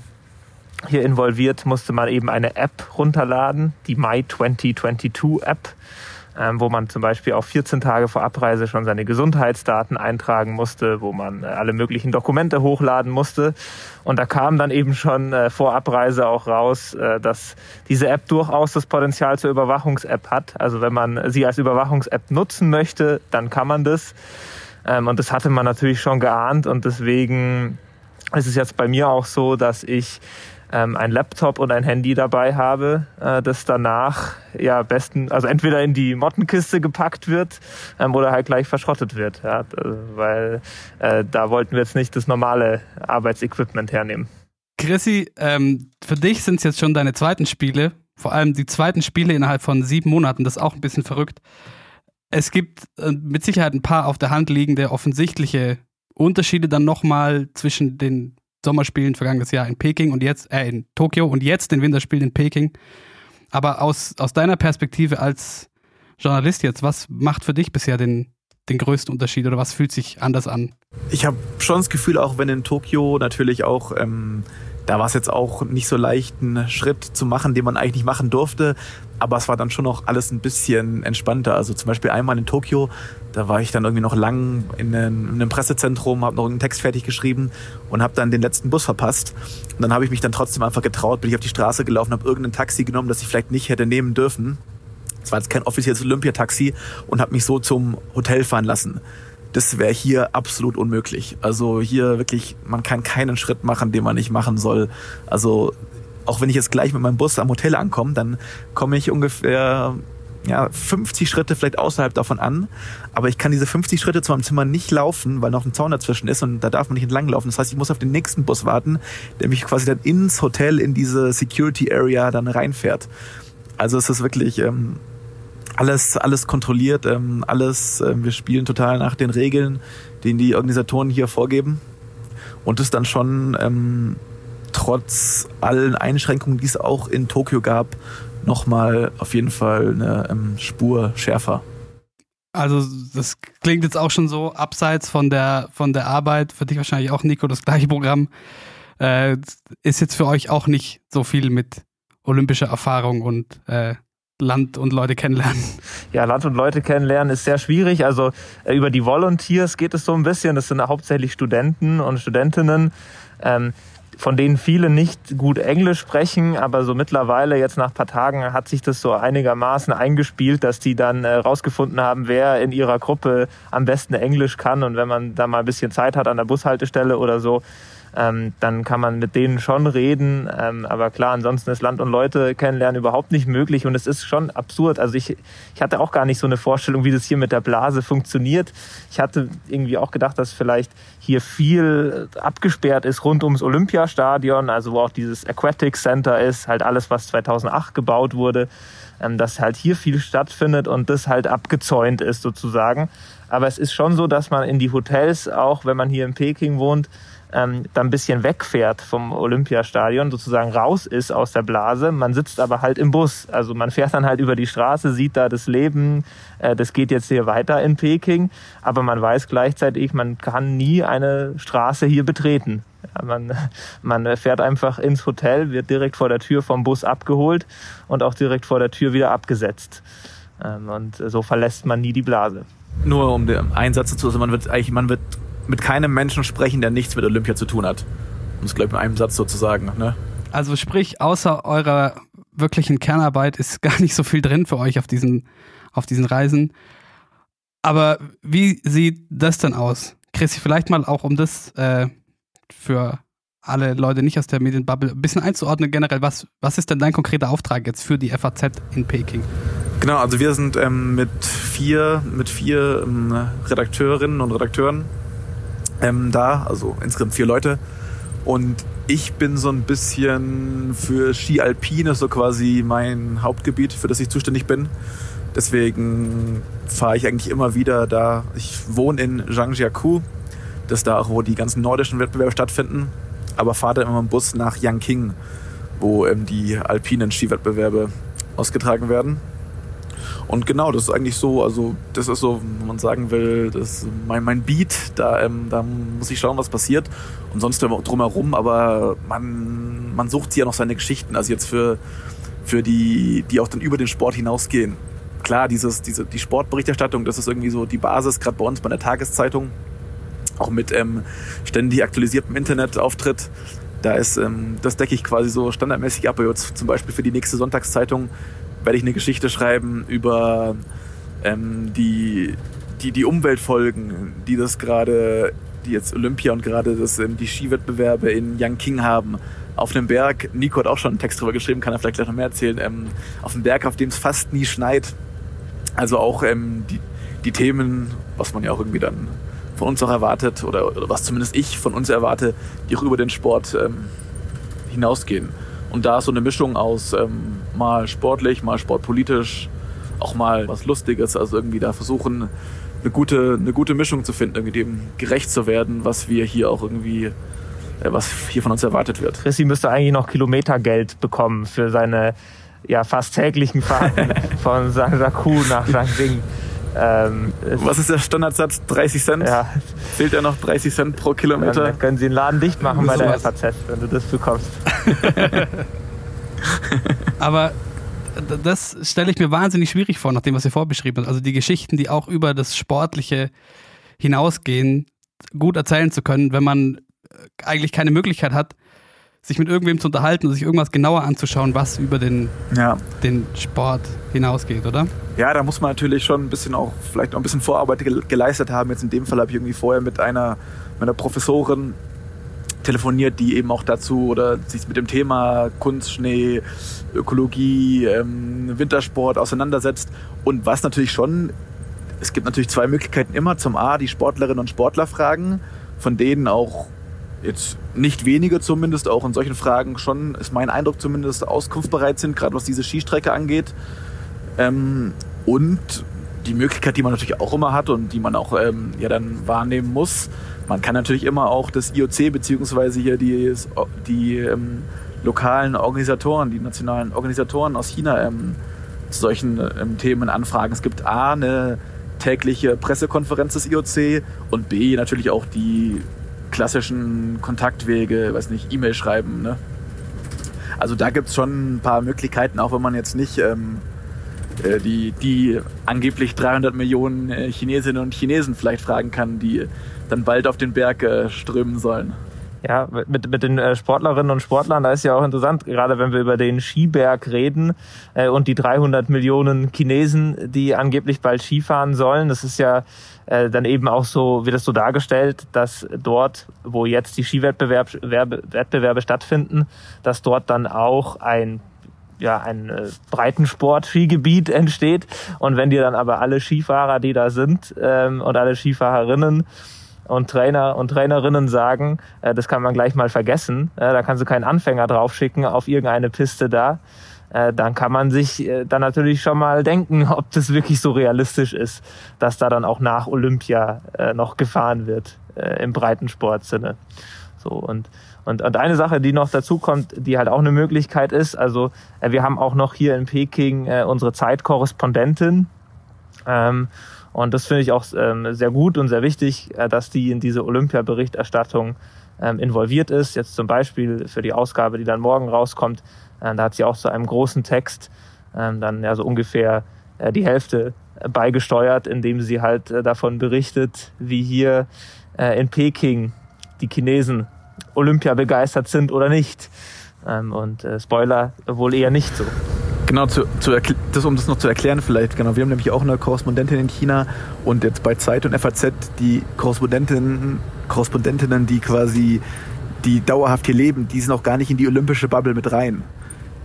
S4: hier involviert, musste man eben eine App runterladen, die My 2022 App, wo man zum Beispiel auch 14 Tage vor Abreise schon seine Gesundheitsdaten eintragen musste, wo man äh, alle möglichen Dokumente hochladen musste. Und da kam dann eben schon äh, vor Abreise auch raus, äh, dass diese App durchaus das Potenzial zur Überwachungs-App hat. Also wenn man sie als Überwachungs-App nutzen möchte, dann kann man das. Ähm, und das hatte man natürlich schon geahnt und deswegen ist es jetzt bei mir auch so, dass ich ähm, ein Laptop und ein Handy dabei habe, äh, das danach ja besten, also entweder in die Mottenkiste gepackt wird ähm, oder halt gleich verschrottet wird, ja, weil äh, da wollten wir jetzt nicht das normale Arbeitsequipment hernehmen.
S8: Chrissy, ähm, für dich sind es jetzt schon deine zweiten Spiele, vor allem die zweiten Spiele innerhalb von sieben Monaten, das ist auch ein bisschen verrückt. Es gibt äh, mit Sicherheit ein paar auf der Hand liegende offensichtliche Unterschiede dann nochmal zwischen den Sommerspielen vergangenes Jahr in Peking und jetzt, äh, in Tokio und jetzt den Winterspielen in Peking. Aber aus, aus deiner Perspektive als Journalist jetzt, was macht für dich bisher den, den größten Unterschied oder was fühlt sich anders an?
S1: Ich habe schon das Gefühl, auch wenn in Tokio natürlich auch ähm, da war es jetzt auch nicht so leicht, einen Schritt zu machen, den man eigentlich nicht machen durfte. Aber es war dann schon noch alles ein bisschen entspannter. Also zum Beispiel einmal in Tokio, da war ich dann irgendwie noch lang in einem, in einem Pressezentrum, habe noch einen Text fertig geschrieben und habe dann den letzten Bus verpasst. Und dann habe ich mich dann trotzdem einfach getraut, bin ich auf die Straße gelaufen, habe irgendein Taxi genommen, das ich vielleicht nicht hätte nehmen dürfen. Es war jetzt kein offizielles Olympiataxi und habe mich so zum Hotel fahren lassen das wäre hier absolut unmöglich. Also hier wirklich, man kann keinen Schritt machen, den man nicht machen soll. Also auch wenn ich jetzt gleich mit meinem Bus am Hotel ankomme, dann komme ich ungefähr ja, 50 Schritte vielleicht außerhalb davon an. Aber ich kann diese 50 Schritte zu meinem Zimmer nicht laufen, weil noch ein Zaun dazwischen ist und da darf man nicht entlang laufen. Das heißt, ich muss auf den nächsten Bus warten, der mich quasi dann ins Hotel, in diese Security Area dann reinfährt. Also es ist wirklich ähm, alles, alles kontrolliert, ähm, alles, äh, wir spielen total nach den Regeln, die die Organisatoren hier vorgeben. Und es dann schon ähm, trotz allen Einschränkungen, die es auch in Tokio gab, nochmal auf jeden Fall eine ähm, Spur schärfer.
S8: Also das klingt jetzt auch schon so abseits von der von der Arbeit, für dich wahrscheinlich auch Nico das gleiche Programm. Äh, ist jetzt für euch auch nicht so viel mit olympischer Erfahrung und äh, Land und Leute kennenlernen?
S4: Ja, Land und Leute kennenlernen ist sehr schwierig. Also äh, über die Volunteers geht es so ein bisschen. Das sind hauptsächlich Studenten und Studentinnen. Ähm, von denen viele nicht gut Englisch sprechen, aber so mittlerweile, jetzt nach paar Tagen, hat sich das so einigermaßen eingespielt, dass die dann äh, rausgefunden haben, wer in ihrer Gruppe am besten Englisch kann. Und wenn man da mal ein bisschen Zeit hat an der Bushaltestelle oder so, ähm, dann kann man mit denen schon reden. Ähm, aber klar, ansonsten ist Land und Leute kennenlernen überhaupt nicht möglich und es ist schon absurd. Also ich, ich hatte auch gar nicht so eine Vorstellung, wie das hier mit der Blase funktioniert. Ich hatte irgendwie auch gedacht, dass vielleicht hier viel abgesperrt ist rund ums Olympiastadion, also wo auch dieses Aquatic Center ist, halt alles, was 2008 gebaut wurde, ähm, dass halt hier viel stattfindet und das halt abgezäunt ist sozusagen. Aber es ist schon so, dass man in die Hotels, auch wenn man hier in Peking wohnt, ähm, dann ein bisschen wegfährt vom Olympiastadion, sozusagen raus ist aus der Blase. Man sitzt aber halt im Bus. Also man fährt dann halt über die Straße, sieht da das Leben, äh, das geht jetzt hier weiter in Peking, aber man weiß gleichzeitig, man kann nie eine Straße hier betreten. Man, man fährt einfach ins Hotel, wird direkt vor der Tür vom Bus abgeholt und auch direkt vor der Tür wieder abgesetzt. Ähm, und so verlässt man nie die Blase.
S1: Nur um den Einsatz zu, also man wird eigentlich, man wird mit keinem Menschen sprechen, der nichts mit Olympia zu tun hat. Um es gleich mit einem Satz sozusagen. Ne?
S8: Also sprich, außer eurer wirklichen Kernarbeit ist gar nicht so viel drin für euch auf diesen, auf diesen Reisen. Aber wie sieht das denn aus? Christi, vielleicht mal auch um das äh, für alle Leute nicht aus der Medienbubble ein bisschen einzuordnen generell, was, was ist denn dein konkreter Auftrag jetzt für die FAZ in Peking?
S1: Genau, also wir sind ähm, mit vier, mit vier ähm, Redakteurinnen und Redakteuren ähm, da, also insgesamt vier Leute. Und ich bin so ein bisschen für Ski Alpine, so quasi mein Hauptgebiet, für das ich zuständig bin. Deswegen fahre ich eigentlich immer wieder da. Ich wohne in Zhangjiakou, das ist da auch, wo die ganzen nordischen Wettbewerbe stattfinden, aber fahre dann immer im Bus nach Yangqing, wo ähm, die alpinen Skiwettbewerbe ausgetragen werden. Und genau, das ist eigentlich so, also das ist so, wenn man sagen will, das ist mein, mein Beat, da, ähm, da muss ich schauen, was passiert. Und sonst drumherum, aber man, man sucht ja noch seine Geschichten, also jetzt für, für die, die auch dann über den Sport hinausgehen. Klar, dieses, diese, die Sportberichterstattung, das ist irgendwie so die Basis, gerade bei uns bei der Tageszeitung, auch mit ähm, ständig aktualisiertem Internetauftritt. Da ist, ähm, das decke ich quasi so standardmäßig ab. Jetzt zum Beispiel für die nächste Sonntagszeitung werde ich eine Geschichte schreiben über ähm, die, die, die Umweltfolgen, die das gerade, die jetzt Olympia und gerade das, ähm, die Skiwettbewerbe in Yangqing haben. Auf einem Berg, Nico hat auch schon einen Text drüber geschrieben, kann er vielleicht gleich noch mehr erzählen, ähm, auf einem Berg, auf dem es fast nie schneit. Also auch ähm, die, die Themen, was man ja auch irgendwie dann von uns auch erwartet, oder, oder was zumindest ich von uns erwarte, die auch über den Sport ähm, hinausgehen. Und da ist so eine Mischung aus ähm, mal sportlich, mal sportpolitisch, auch mal was Lustiges. Also irgendwie da versuchen, eine gute, eine gute Mischung zu finden, irgendwie dem gerecht zu werden, was wir hier auch irgendwie, äh, was hier von uns erwartet wird.
S4: Chrissy müsste eigentlich noch Kilometergeld bekommen für seine ja, fast täglichen Fahrten von Sanjaku nach Jiangxing.
S1: Ähm, Was ist der Standardsatz? 30 Cent?
S4: Ja.
S1: Fehlt ja noch 30 Cent pro Kilometer?
S4: Dann können Sie den Laden dicht machen bei der FAZ, wenn du das bekommst.
S8: Aber das stelle ich mir wahnsinnig schwierig vor, nach dem, was ihr vorbeschrieben habt. Also die Geschichten, die auch über das Sportliche hinausgehen, gut erzählen zu können, wenn man eigentlich keine Möglichkeit hat, sich mit irgendwem zu unterhalten und sich irgendwas genauer anzuschauen, was über den,
S1: ja.
S8: den Sport hinausgeht, oder?
S1: Ja, da muss man natürlich schon ein bisschen auch, vielleicht auch ein bisschen Vorarbeit geleistet haben. Jetzt in dem Fall habe ich irgendwie vorher mit einer meiner Professorin telefoniert, die eben auch dazu oder sich mit dem Thema Kunst, Schnee, Ökologie, ähm, Wintersport auseinandersetzt. Und was natürlich schon, es gibt natürlich zwei Möglichkeiten immer. Zum A, die Sportlerinnen und Sportler fragen, von denen auch jetzt nicht wenige zumindest auch in solchen Fragen schon, ist mein Eindruck zumindest, auskunftsbereit sind, gerade was diese Skistrecke angeht. Ähm, und die Möglichkeit, die man natürlich auch immer hat und die man auch ähm, ja dann wahrnehmen muss, man kann natürlich immer auch das IOC beziehungsweise hier die, die ähm, lokalen Organisatoren, die nationalen Organisatoren aus China ähm, zu solchen ähm, Themen anfragen. Es gibt A, eine tägliche Pressekonferenz des IOC und B, natürlich auch die klassischen Kontaktwege, weiß nicht, E-Mail schreiben. Ne? Also da gibt es schon ein paar Möglichkeiten, auch wenn man jetzt nicht ähm, äh, die, die angeblich 300 Millionen äh, Chinesinnen und Chinesen vielleicht fragen kann, die dann bald auf den Berg äh, strömen sollen.
S4: Ja, mit, mit den äh, Sportlerinnen und Sportlern, da ist ja auch interessant, gerade wenn wir über den Skiberg reden äh, und die 300 Millionen Chinesen, die angeblich bald Skifahren sollen. Das ist ja äh, dann eben auch so, wird es so dargestellt, dass dort, wo jetzt die Skiwettbewerbe Wettbewerbe stattfinden, dass dort dann auch ein ja, ein äh, Breitensport-Skigebiet entsteht. Und wenn dir dann aber alle Skifahrer, die da sind, ähm, und alle Skifahrerinnen und Trainer und Trainerinnen sagen, äh, das kann man gleich mal vergessen, äh, da kannst du keinen Anfänger draufschicken auf irgendeine Piste da, äh, dann kann man sich äh, dann natürlich schon mal denken, ob das wirklich so realistisch ist, dass da dann auch nach Olympia äh, noch gefahren wird äh, im Breitensportsinne. So und und, und eine Sache, die noch dazu kommt, die halt auch eine Möglichkeit ist, also äh, wir haben auch noch hier in Peking äh, unsere Zeitkorrespondentin. Ähm, und das finde ich auch ähm, sehr gut und sehr wichtig, äh, dass die in diese Olympia-Berichterstattung ähm, involviert ist. Jetzt zum Beispiel für die Ausgabe, die dann morgen rauskommt, äh, da hat sie auch zu einem großen Text ähm, dann ja so ungefähr äh, die Hälfte beigesteuert, indem sie halt äh, davon berichtet, wie hier äh, in Peking die Chinesen Olympia begeistert sind oder nicht. Ähm, und äh, Spoiler wohl eher nicht so.
S1: Genau, zu, zu das, um das noch zu erklären vielleicht, genau, wir haben nämlich auch eine Korrespondentin in China und jetzt bei Zeit und FAZ die Korrespondentinnen, Korrespondentinnen, die quasi die dauerhaft hier leben, die sind auch gar nicht in die olympische Bubble mit rein.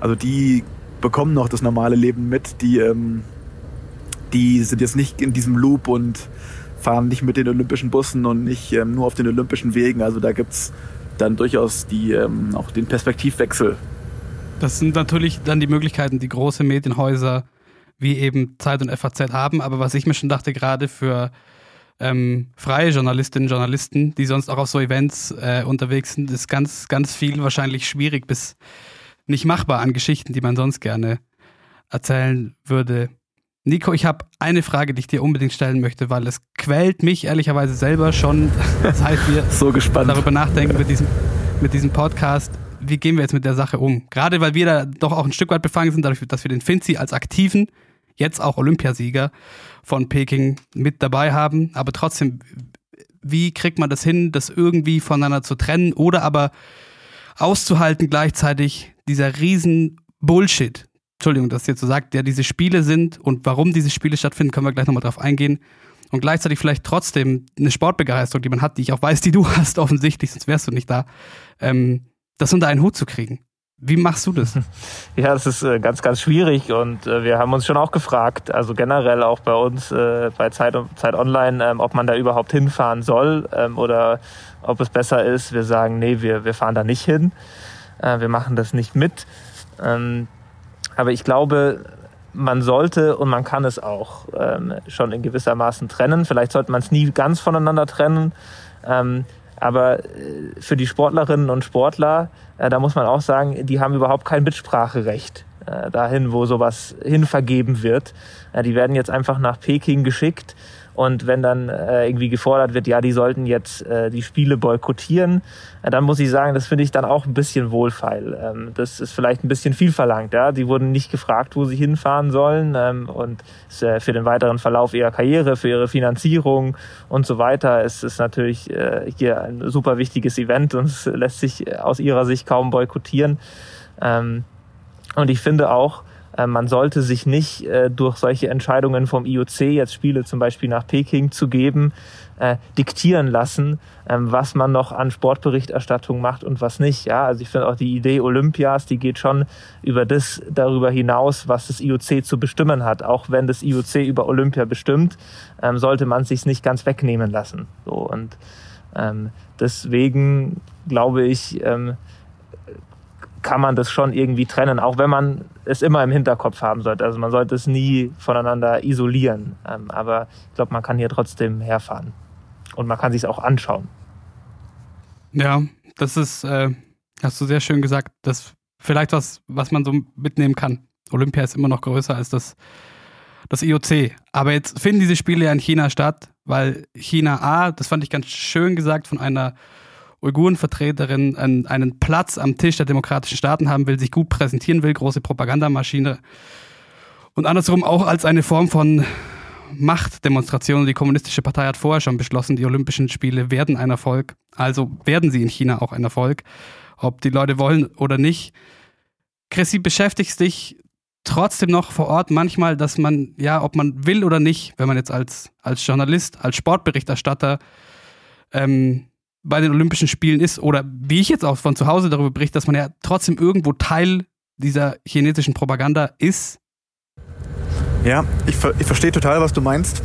S1: Also die bekommen noch das normale Leben mit, die, ähm, die sind jetzt nicht in diesem Loop und fahren nicht mit den olympischen Bussen und nicht ähm, nur auf den olympischen Wegen. Also da gibt's dann durchaus die, ähm, auch den Perspektivwechsel.
S8: Das sind natürlich dann die Möglichkeiten, die große Medienhäuser wie eben Zeit und FAZ haben. Aber was ich mir schon dachte, gerade für ähm, freie Journalistinnen und Journalisten, die sonst auch auf so Events äh, unterwegs sind, ist ganz, ganz viel wahrscheinlich schwierig bis nicht machbar an Geschichten, die man sonst gerne erzählen würde. Nico, ich habe eine Frage, die ich dir unbedingt stellen möchte, weil es quält mich ehrlicherweise selber schon, seit wir
S1: so gespannt.
S8: darüber nachdenken mit diesem, mit diesem Podcast. Wie gehen wir jetzt mit der Sache um? Gerade weil wir da doch auch ein Stück weit befangen sind, dadurch, dass wir den Finzi als aktiven, jetzt auch Olympiasieger von Peking mit dabei haben. Aber trotzdem, wie kriegt man das hin, das irgendwie voneinander zu trennen oder aber auszuhalten gleichzeitig dieser riesen Bullshit, Entschuldigung, dass jetzt so sagt, der diese Spiele sind und warum diese Spiele stattfinden, können wir gleich nochmal drauf eingehen. Und gleichzeitig vielleicht trotzdem eine Sportbegeisterung, die man hat, die ich auch weiß, die du hast, offensichtlich, sonst wärst du nicht da, ähm, das unter einen Hut zu kriegen. Wie machst du das?
S4: Ja, das ist äh, ganz, ganz schwierig und äh, wir haben uns schon auch gefragt, also generell auch bei uns äh, bei Zeit, Zeit Online, ähm, ob man da überhaupt hinfahren soll ähm, oder ob es besser ist, wir sagen, nee, wir, wir fahren da nicht hin, wir machen das nicht mit. Ähm, aber ich glaube, man sollte und man kann es auch ähm, schon in gewisser Maßen trennen. Vielleicht sollte man es nie ganz voneinander trennen. Ähm, aber äh, für die Sportlerinnen und Sportler, äh, da muss man auch sagen, die haben überhaupt kein Mitspracherecht äh, dahin, wo sowas hinvergeben wird. Äh, die werden jetzt einfach nach Peking geschickt und wenn dann äh, irgendwie gefordert wird, ja, die sollten jetzt äh, die Spiele boykottieren, äh, dann muss ich sagen, das finde ich dann auch ein bisschen wohlfeil. Ähm, das ist vielleicht ein bisschen viel verlangt. Ja? Die wurden nicht gefragt, wo sie hinfahren sollen ähm, und ist, äh, für den weiteren Verlauf ihrer Karriere, für ihre Finanzierung und so weiter ist es natürlich äh, hier ein super wichtiges Event und es lässt sich aus ihrer Sicht kaum boykottieren. Ähm, und ich finde auch, äh, man sollte sich nicht äh, durch solche Entscheidungen vom IOC, jetzt Spiele zum Beispiel nach Peking zu geben, äh, diktieren lassen, ähm, was man noch an Sportberichterstattung macht und was nicht. Ja, also ich finde auch die Idee Olympias, die geht schon über das darüber hinaus, was das IOC zu bestimmen hat. Auch wenn das IOC über Olympia bestimmt, ähm, sollte man sich nicht ganz wegnehmen lassen. So und ähm, deswegen glaube ich, kann man das schon irgendwie trennen, auch wenn man es immer im Hinterkopf haben sollte. Also man sollte es nie voneinander isolieren. Ähm, aber ich glaube, man kann hier trotzdem herfahren. Und man kann sich es auch anschauen.
S8: Ja, das ist, äh, hast du sehr schön gesagt, das vielleicht was, was man so mitnehmen kann. Olympia ist immer noch größer als das, das IOC. Aber jetzt finden diese Spiele ja in China statt, weil China A, das fand ich ganz schön gesagt von einer Uigurenvertreterin einen, einen Platz am Tisch der demokratischen Staaten haben will, sich gut präsentieren will, große Propagandamaschine. Und andersrum auch als eine Form von Machtdemonstration. Die Kommunistische Partei hat vorher schon beschlossen, die Olympischen Spiele werden ein Erfolg. Also werden sie in China auch ein Erfolg, ob die Leute wollen oder nicht. Chrissy, beschäftigst dich trotzdem noch vor Ort manchmal, dass man, ja, ob man will oder nicht, wenn man jetzt als, als Journalist, als Sportberichterstatter ähm, bei den Olympischen Spielen ist oder wie ich jetzt auch von zu Hause darüber berichte, dass man ja trotzdem irgendwo Teil dieser chinesischen Propaganda ist.
S1: Ja, ich, ich verstehe total, was du meinst.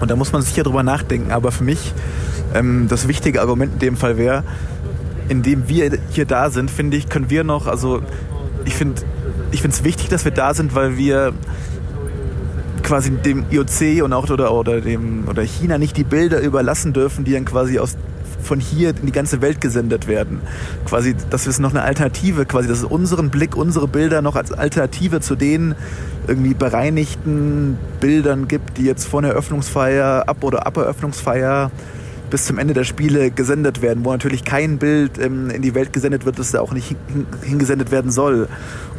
S1: Und da muss man sicher drüber nachdenken. Aber für mich ähm, das wichtige Argument in dem Fall wäre, indem wir hier da sind, finde ich, können wir noch, also ich finde ich es wichtig, dass wir da sind, weil wir quasi dem IOC und auch oder, oder dem oder China nicht die Bilder überlassen dürfen, die dann quasi aus von hier in die ganze Welt gesendet werden. Quasi, dass es noch eine Alternative, quasi, dass es unseren Blick, unsere Bilder noch als Alternative zu den irgendwie bereinigten Bildern gibt, die jetzt vor der Eröffnungsfeier, ab oder ab Eröffnungsfeier bis zum Ende der Spiele gesendet werden, wo natürlich kein Bild ähm, in die Welt gesendet wird, das da auch nicht hingesendet werden soll.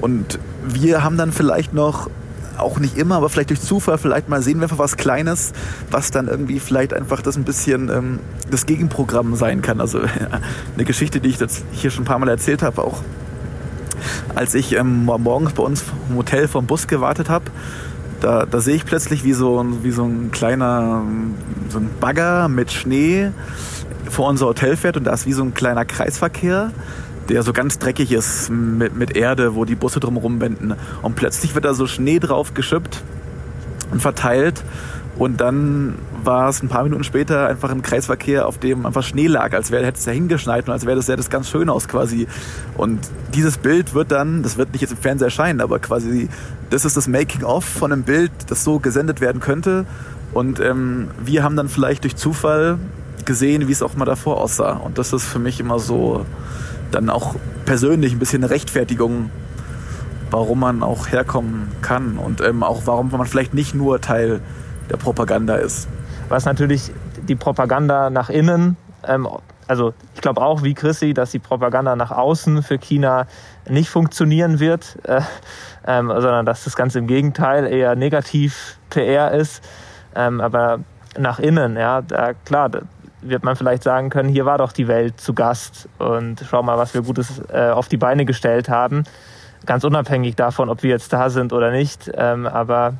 S1: Und wir haben dann vielleicht noch auch nicht immer, aber vielleicht durch Zufall, vielleicht mal sehen wir einfach was Kleines, was dann irgendwie vielleicht einfach das ein bisschen ähm, das Gegenprogramm sein kann. Also eine Geschichte, die ich jetzt hier schon ein paar Mal erzählt habe, auch als ich ähm, morgens bei uns im Hotel vom Bus gewartet habe, da, da sehe ich plötzlich, wie so, wie so ein kleiner so ein Bagger mit Schnee vor unser Hotel fährt und da ist wie so ein kleiner Kreisverkehr der so ganz dreckig ist mit, mit Erde, wo die Busse drumherum wenden. Und plötzlich wird da so Schnee drauf geschüppt und verteilt. Und dann war es ein paar Minuten später einfach ein Kreisverkehr, auf dem einfach Schnee lag, als wäre hätte es da hingeschneit und als wäre das, sähe das ganz schön aus quasi. Und dieses Bild wird dann, das wird nicht jetzt im Fernseher erscheinen, aber quasi, das ist das Making-of von einem Bild, das so gesendet werden könnte. Und ähm, wir haben dann vielleicht durch Zufall gesehen, wie es auch mal davor aussah. Und das ist für mich immer so dann auch persönlich ein bisschen eine Rechtfertigung, warum man auch herkommen kann und ähm, auch warum man vielleicht nicht nur Teil der Propaganda ist.
S4: Was natürlich die Propaganda nach innen, ähm, also ich glaube auch wie Chrissy, dass die Propaganda nach außen für China nicht funktionieren wird, äh, ähm, sondern dass das Ganze im Gegenteil eher negativ PR ist. Ähm, aber nach innen, ja, da, klar, wird man vielleicht sagen können, hier war doch die Welt zu Gast und schau mal, was wir Gutes äh, auf die Beine gestellt haben. Ganz unabhängig davon, ob wir jetzt da sind oder nicht. Ähm, aber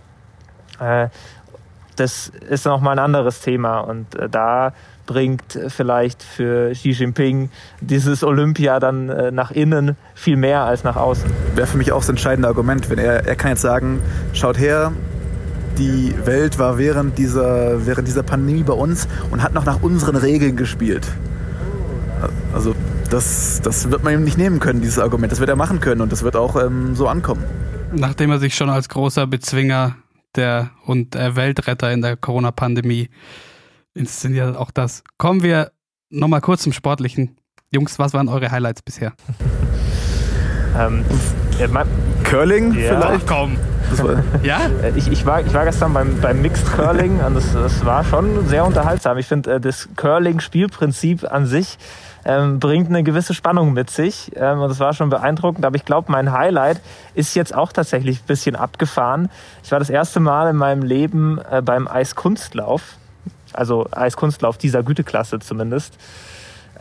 S4: äh, das ist noch mal ein anderes Thema und äh, da bringt vielleicht für Xi Jinping dieses Olympia dann äh, nach innen viel mehr als nach außen.
S1: Wäre für mich auch das entscheidende Argument, wenn er, er kann jetzt sagen, schaut her, die Welt war während dieser, während dieser Pandemie bei uns und hat noch nach unseren Regeln gespielt. Also das, das wird man ihm nicht nehmen können, dieses Argument. Das wird er machen können und das wird auch ähm, so ankommen.
S8: Nachdem er sich schon als großer Bezwinger der und äh, Weltretter in der Corona-Pandemie inszeniert, auch das. Kommen wir nochmal kurz zum Sportlichen. Jungs, was waren eure Highlights bisher?
S4: Ähm, ja,
S1: Curling
S4: Ja.
S1: vielleicht?
S8: komm. Ja?
S4: Äh, Ich, ich, war, ich war gestern beim, beim Mixed Curling und das, das war schon sehr unterhaltsam. Ich finde, äh, das Curling-Spielprinzip an sich ähm, bringt eine gewisse Spannung mit sich ähm, und das war schon beeindruckend. Aber ich glaube, mein Highlight ist jetzt auch tatsächlich ein bisschen abgefahren. Ich war das erste Mal in meinem Leben äh, beim Eiskunstlauf, also Eiskunstlauf dieser Güteklasse zumindest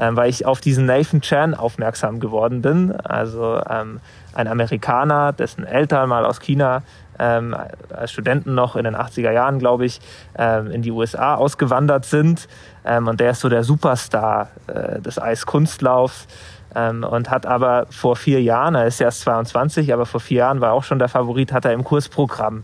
S4: ähm, weil ich auf diesen Nathan Chan aufmerksam geworden bin. Also ähm, ein Amerikaner, dessen Eltern mal aus China ähm, als Studenten noch in den 80er Jahren, glaube ich, ähm, in die USA ausgewandert sind. Ähm, und der ist so der Superstar äh, des Eiskunstlaufs. Ähm, und hat aber vor vier Jahren, er ist erst 22, aber vor vier Jahren war er auch schon der Favorit, hat er im Kursprogramm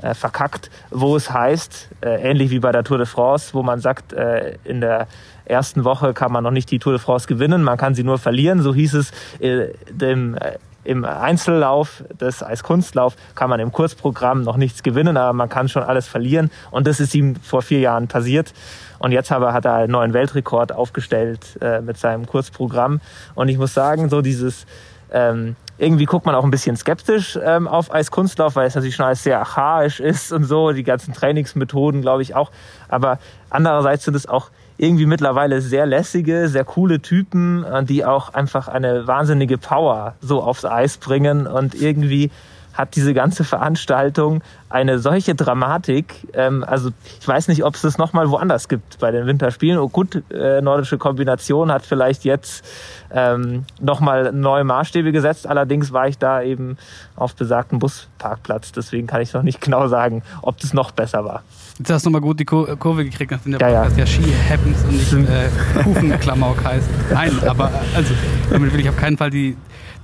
S4: äh, verkackt, wo es heißt, äh, ähnlich wie bei der Tour de France, wo man sagt, äh, in der ersten Woche kann man noch nicht die Tour de France gewinnen, man kann sie nur verlieren. So hieß es äh, dem, äh, im Einzellauf des Eiskunstlauf kann man im Kurzprogramm noch nichts gewinnen, aber man kann schon alles verlieren. Und das ist ihm vor vier Jahren passiert. Und jetzt aber hat er einen neuen Weltrekord aufgestellt äh, mit seinem Kurzprogramm. Und ich muss sagen, so dieses ähm, irgendwie guckt man auch ein bisschen skeptisch ähm, auf Eiskunstlauf, weil es natürlich schon alles sehr archaisch ist und so, die ganzen Trainingsmethoden, glaube ich auch. Aber andererseits sind es auch irgendwie mittlerweile sehr lässige, sehr coole Typen, äh, die auch einfach eine wahnsinnige Power so aufs Eis bringen und irgendwie hat diese ganze Veranstaltung eine solche Dramatik. Ähm, also ich weiß nicht, ob es das nochmal woanders gibt bei den Winterspielen. Oh, gut, äh, nordische Kombination hat vielleicht jetzt ähm, nochmal neue Maßstäbe gesetzt. Allerdings war ich da eben auf besagten Busparkplatz. Deswegen kann ich noch nicht genau sagen, ob das noch besser war.
S8: Jetzt hast du mal gut die Kur Kurve gekriegt, nachdem der
S4: Ja, ja.
S8: Podcast ja Ski Happens und nicht äh, Kufenklamauk heißt. Nein, aber äh, also damit will ich auf keinen Fall die,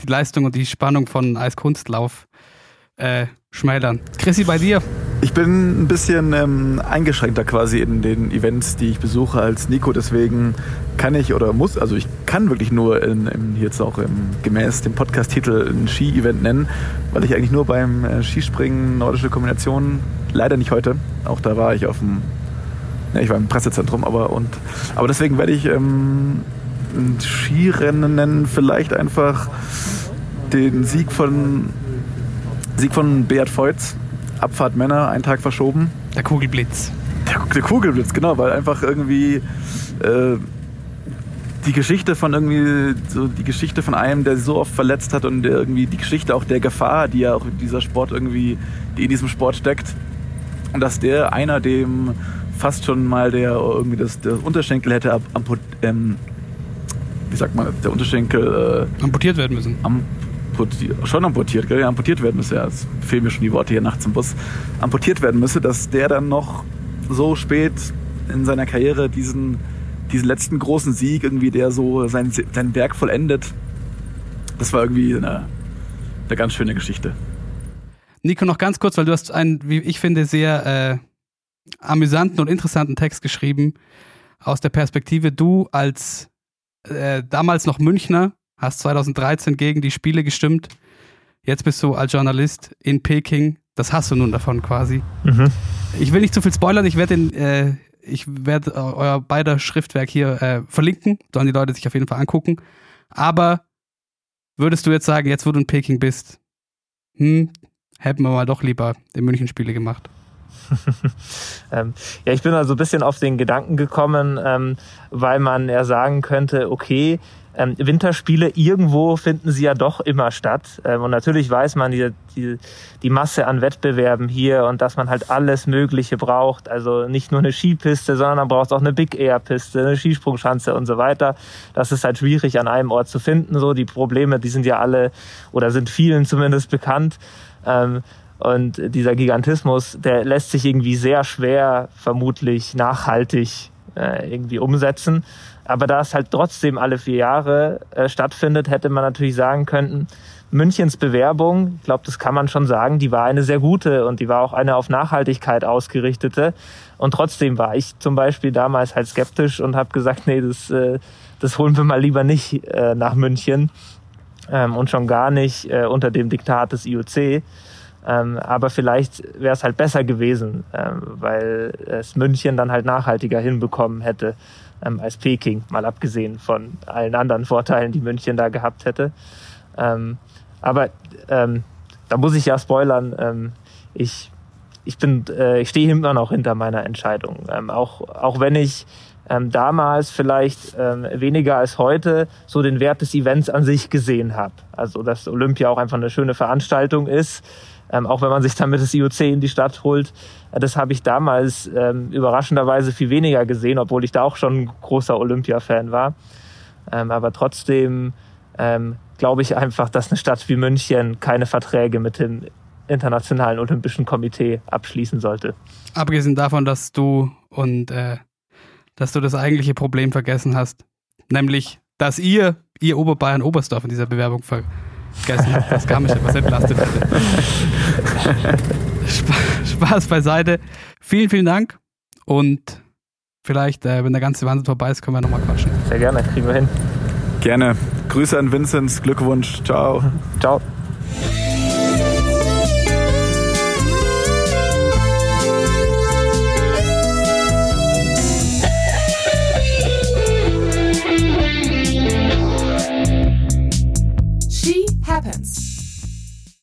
S8: die Leistung und die Spannung von Eiskunstlauf äh, schmälern. Chrissy, bei dir?
S1: Ich bin ein bisschen ähm, eingeschränkter quasi in den Events, die ich besuche als Nico. Deswegen kann ich oder muss, also ich kann wirklich nur in, in, jetzt auch im, gemäß dem Podcast-Titel ein Ski-Event nennen, weil ich eigentlich nur beim äh, Skispringen nordische Kombination, leider nicht heute, auch da war ich auf dem, ja, ich war im Pressezentrum, aber und aber deswegen werde ich ähm, ein Skirennen nennen, vielleicht einfach den Sieg von Sieg von Beat Voits, Abfahrt Männer, einen Tag verschoben.
S8: Der Kugelblitz.
S1: Der, der Kugelblitz, genau, weil einfach irgendwie äh, die Geschichte von irgendwie, so die Geschichte von einem, der sich so oft verletzt hat und der irgendwie die Geschichte auch der Gefahr, die ja auch in dieser Sport irgendwie, die in diesem Sport steckt. Und dass der einer, dem fast schon mal der irgendwie das, das Unterschenkel hätte amput, ähm, wie sagt man, der Unterschenkel äh,
S8: Amputiert werden müssen.
S1: amputiert, schon amputiert, gell? amputiert werden müsse, ja, es fehlen mir schon die Worte hier nachts im Bus, amputiert werden müsse, dass der dann noch so spät in seiner Karriere diesen, diesen letzten großen Sieg, irgendwie der so sein, sein Werk vollendet, das war irgendwie eine, eine ganz schöne Geschichte.
S8: Nico, noch ganz kurz, weil du hast einen, wie ich finde, sehr äh, amüsanten und interessanten Text geschrieben aus der Perspektive, du als äh, damals noch Münchner, hast 2013 gegen die Spiele gestimmt, jetzt bist du als Journalist in Peking, das hast du nun davon quasi.
S4: Mhm.
S8: Ich will nicht zu viel spoilern, ich werde äh, ich werde euer beider Schriftwerk hier äh, verlinken, sollen die Leute sich auf jeden Fall angucken. Aber würdest du jetzt sagen, jetzt wo du in Peking bist, hm, hätten wir mal doch lieber die München-Spiele gemacht?
S4: ähm, ja, ich bin also ein bisschen auf den Gedanken gekommen, ähm, weil man ja sagen könnte, okay, ähm, Winterspiele, irgendwo finden sie ja doch immer statt. Ähm, und natürlich weiß man die, die, die Masse an Wettbewerben hier und dass man halt alles Mögliche braucht. Also nicht nur eine Skipiste, sondern man braucht auch eine Big Air Piste, eine Skisprungschanze und so weiter. Das ist halt schwierig an einem Ort zu finden. So die Probleme, die sind ja alle oder sind vielen zumindest bekannt. Ähm, und dieser Gigantismus, der lässt sich irgendwie sehr schwer, vermutlich nachhaltig äh, irgendwie umsetzen. Aber da es halt trotzdem alle vier Jahre äh, stattfindet, hätte man natürlich sagen können, Münchens Bewerbung, ich glaube, das kann man schon sagen, die war eine sehr gute und die war auch eine auf Nachhaltigkeit ausgerichtete. Und trotzdem war ich zum Beispiel damals halt skeptisch und habe gesagt, nee, das, äh, das holen wir mal lieber nicht äh, nach München ähm, und schon gar nicht äh, unter dem Diktat des IOC. Ähm, aber vielleicht wäre es halt besser gewesen, ähm, weil es München dann halt nachhaltiger hinbekommen hätte ähm, als Peking, mal abgesehen von allen anderen Vorteilen, die München da gehabt hätte. Ähm, aber ähm, da muss ich ja spoilern. Ähm, ich ich bin, äh, ich stehe immer noch hinter meiner Entscheidung. Ähm, auch auch wenn ich ähm, damals vielleicht ähm, weniger als heute so den Wert des Events an sich gesehen habe. Also dass Olympia auch einfach eine schöne Veranstaltung ist ähm, auch wenn man sich damit das IOC in die Stadt holt. Äh, das habe ich damals ähm, überraschenderweise viel weniger gesehen, obwohl ich da auch schon ein großer Olympia-Fan war. Ähm, aber trotzdem ähm, glaube ich einfach, dass eine Stadt wie München keine Verträge mit dem Internationalen Olympischen Komitee abschließen sollte.
S8: Abgesehen davon, dass du und äh, dass du das eigentliche Problem vergessen hast, nämlich, dass ihr, ihr Oberbayern Oberstdorf in dieser Bewerbung ver vergessen habe, dass Garmisch etwas entlastet hätte. Spaß beiseite. Vielen, vielen Dank und vielleicht, äh, wenn der ganze Wahnsinn vorbei ist, können wir nochmal quatschen.
S4: Sehr gerne, kriegen wir hin.
S1: Gerne. Grüße an Vinzenz, Glückwunsch, ciao.
S4: Ciao.